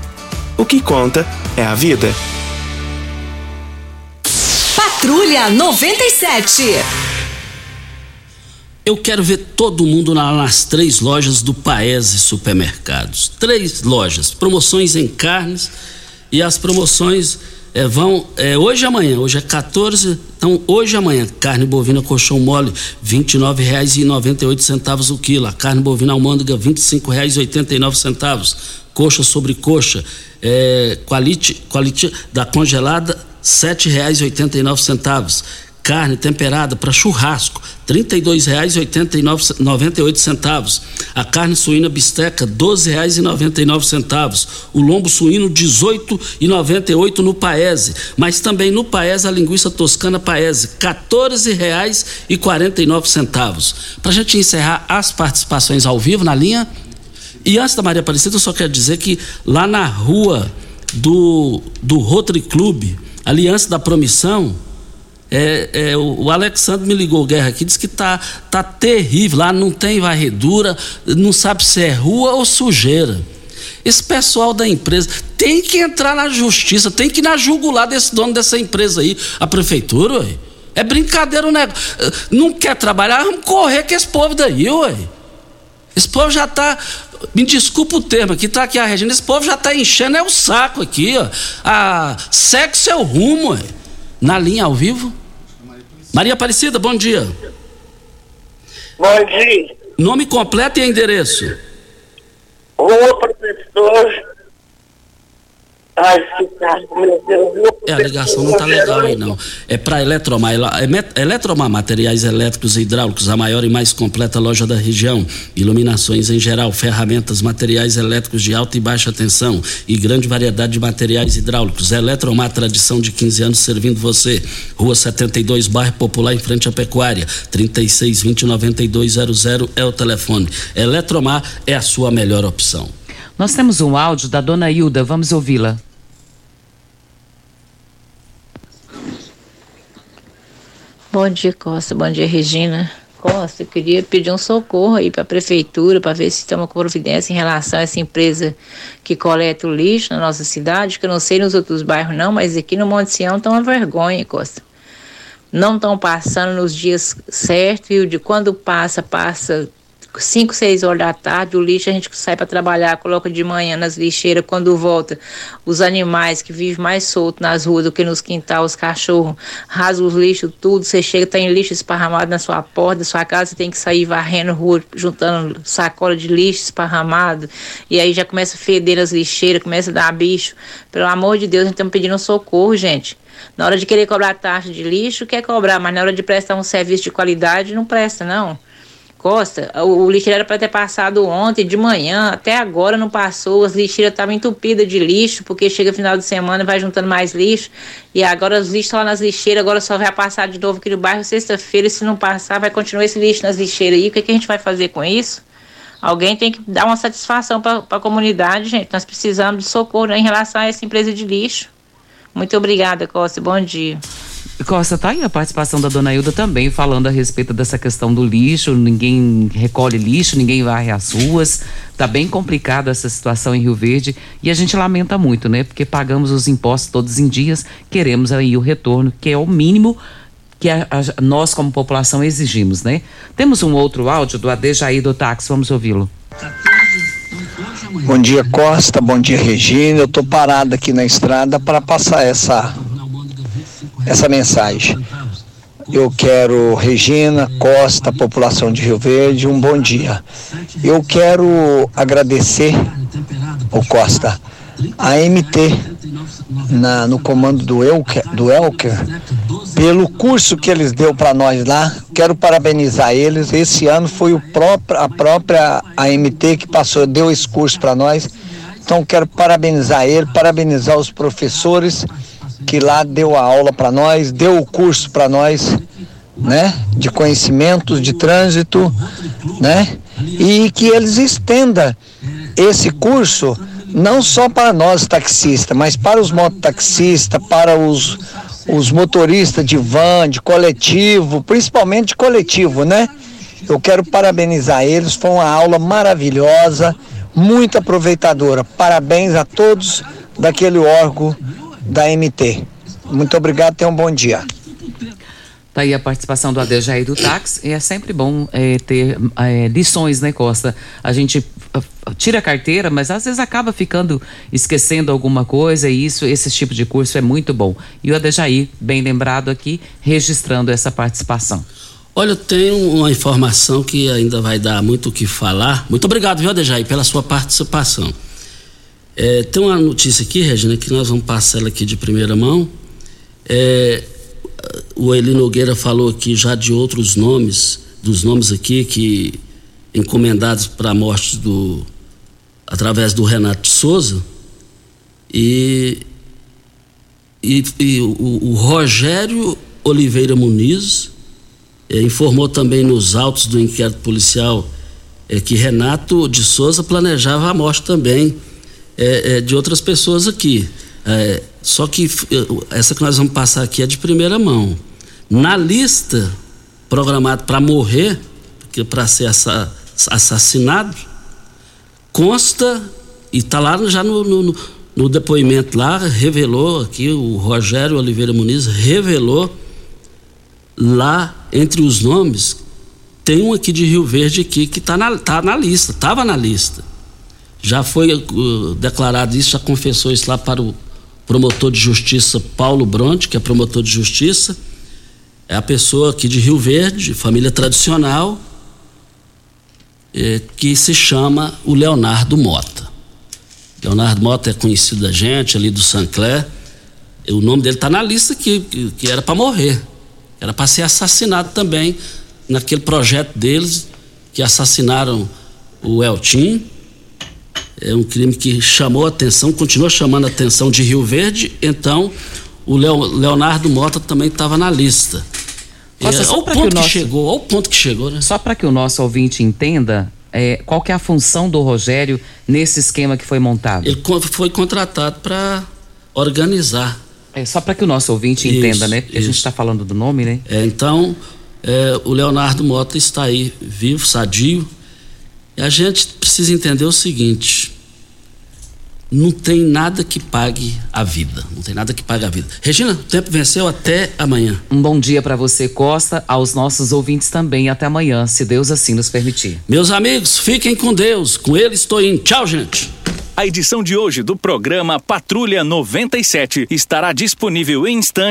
O que conta é a vida. Patrulha 97. Eu quero ver todo mundo na- nas três lojas do Paese Supermercados. Três lojas, promoções em carnes e as promoções eh, vão eh, hoje e amanhã. Hoje é 14, então hoje e amanhã carne bovina colchão mole R$ 29,98 o quilo. A carne bovina almôndega R$ 25,89. Coxa sobre coxa, eh, quality, quality da congelada R$ 7,89. Carne temperada para churrasco, R$ 32,98. A carne suína bisteca, R$ 12,99. O lombo suíno, R$ 18,98 no Paese. Mas também no Paese a linguiça toscana Paese, R$ 14,49. Para a gente encerrar as participações ao vivo na linha. E antes da Maria Aparecida, eu só quero dizer que lá na rua do, do Rotary Club, ali antes da promissão, é, é, o, Alexandre me ligou guerra aqui, disse que tá, tá terrível. Lá não tem varredura, não sabe se é rua ou sujeira. Esse pessoal da empresa tem que entrar na justiça, tem que ir na jugular desse dono dessa empresa aí, a prefeitura, ué. É brincadeira o negócio. Não quer trabalhar, vamos correr com esse povo daí, ué. Esse povo já tá. Me desculpa o termo aqui, tá aqui a Regina. Esse povo já tá enchendo é o saco aqui, ó. A sexo é o rumo, ué. Na linha ao vivo. Maria Aparecida, bom dia. Bom dia. Nome completo e endereço. Rua Professor Ai, que tá, meu Deus. É, a ligação não tá legal aí, não. É para Eletromar. É Eletromar, materiais elétricos e hidráulicos, a maior e mais completa loja da região. Iluminações em geral, ferramentas, materiais elétricos de alta e baixa tensão e grande variedade de materiais hidráulicos. Eletromar, tradição de 15 anos servindo você. Rua 72, bairro Popular, em frente à Pecuária. 3620-9200 é o telefone. Eletromar é a sua melhor opção. Nós temos um áudio da dona Hilda, vamos ouvi-la. Bom dia, Costa. Bom dia, Regina. Costa, eu queria pedir um socorro aí para a prefeitura para ver se tem uma providência em relação a essa empresa que coleta o lixo na nossa cidade, que eu não sei nos outros bairros não, mas aqui no Monte Sião tá uma vergonha, Costa. Não estão passando nos dias certos e o de quando passa, passa 5, 6 horas da tarde, o lixo a gente sai para trabalhar, coloca de manhã nas lixeiras, quando volta, os animais que vivem mais soltos nas ruas do que nos quintais, os cachorros, rasgam os lixos, tudo, você chega, tem lixo esparramado na sua porta, da sua casa, você tem que sair varrendo rua, juntando sacola de lixo esparramado, e aí já começa a feder as lixeiras, começa a dar bicho. Pelo amor de Deus, a gente estamos pedindo socorro, gente. Na hora de querer cobrar taxa de lixo, quer cobrar, mas na hora de prestar um serviço de qualidade, não presta, não. Costa, o, o lixeiro era para ter passado ontem de manhã, até agora não passou, as lixeiras estavam entupidas de lixo, porque chega final de semana e vai juntando mais lixo, e agora os lixos estão lá nas lixeiras, agora só vai passar de novo aqui no bairro sexta-feira, se não passar, vai continuar esse lixo nas lixeiras aí, o que, que a gente vai fazer com isso? Alguém tem que dar uma satisfação para a comunidade, gente, nós precisamos de socorro né, em relação a essa empresa de lixo. Muito obrigada, Costa, bom dia. Costa, tá aí a participação da dona Hilda também, falando a respeito dessa questão do lixo, ninguém recolhe lixo, ninguém varre as ruas, tá bem complicada essa situação em Rio Verde e a gente lamenta muito, né? Porque pagamos os impostos todos em dias, queremos aí o retorno, que é o mínimo que a- a- nós como população exigimos, né? Temos um outro áudio do Adejaí do táxi, vamos ouvi-lo. Bom dia, Costa. Bom dia, Regina. Eu tô parado aqui na estrada para passar essa essa mensagem. Eu quero Regina, Costa, população de Rio Verde, um bom dia. Eu quero agradecer o Costa, a MT na- no comando do Elker, do Elker pelo curso que eles deu para nós lá. Quero parabenizar eles. Esse ano foi o próprio, a própria AMT que passou, deu esse curso para nós. Então quero parabenizar ele, parabenizar os professores que lá deu a aula para nós, deu o curso para nós, né, de conhecimentos de trânsito, né? E que eles estenda esse curso não só para nós taxistas, mas para os mototaxistas, para os, os motoristas de van, de coletivo, principalmente de coletivo, né? Eu quero parabenizar eles, foi uma aula maravilhosa, muito aproveitadora. Parabéns a todos daquele órgão da MT. Muito obrigado, tenham um bom dia. Tá aí a participação do Adejaí do táxi. E é sempre bom é, ter é, lições, né, Costa? A gente ah, tira a carteira, mas às vezes acaba ficando esquecendo alguma coisa e isso, esse tipo de curso é muito bom. E o Adejaí, bem lembrado aqui, registrando essa participação. Olha, eu tenho uma informação que ainda vai dar muito o que falar. Muito obrigado, viu, Adejaí, pela sua participação. É, tem uma notícia aqui, Regina, que nós vamos passar ela aqui de primeira mão. É, o Eli Nogueira falou aqui já de outros nomes, dos nomes aqui que encomendados para a morte do através do Renato de Souza e, e, e o, o Rogério Oliveira Muniz eh, informou também nos autos do inquérito policial eh, que Renato de Souza planejava a morte também eh, eh, de outras pessoas aqui. Eh, só que essa que nós vamos passar aqui é de primeira mão. Na lista programada para morrer, para ser assa- assassinado, consta e está lá já no- no- no depoimento lá revelou aqui o Rogério Oliveira Muniz revelou lá entre os nomes tem um aqui de Rio Verde aqui que está na, tá na lista, estava na lista. Já foi uh, declarado isso, já confessou isso lá para o promotor de justiça Paulo Bronte, que é promotor de justiça. É a pessoa aqui de Rio Verde, família tradicional, é, que se chama o Leonardo Mota. Leonardo Mota é conhecido da gente, ali do Sancler. O nome dele está na lista que, que, que era para morrer. Era para ser assassinado também naquele projeto deles que assassinaram o Eltim. É um crime que chamou a atenção, continua chamando a atenção de Rio Verde. Então, o Leonardo Mota também estava na lista. Nossa, é, ao ponto que nosso- chegou, ao ponto que chegou, né? Só para que o nosso ouvinte entenda, é, qual que é a função do Rogério nesse esquema que foi montado? Ele foi contratado para organizar. É só para que o nosso ouvinte Isso, entenda, né? Porque a gente isso. está falando do nome, né? É, então, é, o Leonardo Mota está aí, vivo, sadio. E a gente precisa entender o seguinte: não tem nada que pague a vida. Não tem nada que pague a vida. Regina, o tempo venceu até amanhã. Um bom dia para você, Costa, aos nossos ouvintes também. Até amanhã, se Deus assim nos permitir. Meus amigos, fiquem com Deus. Com ele estou indo. Tchau, gente. A edição de hoje do programa Patrulha 97 estará disponível em instantes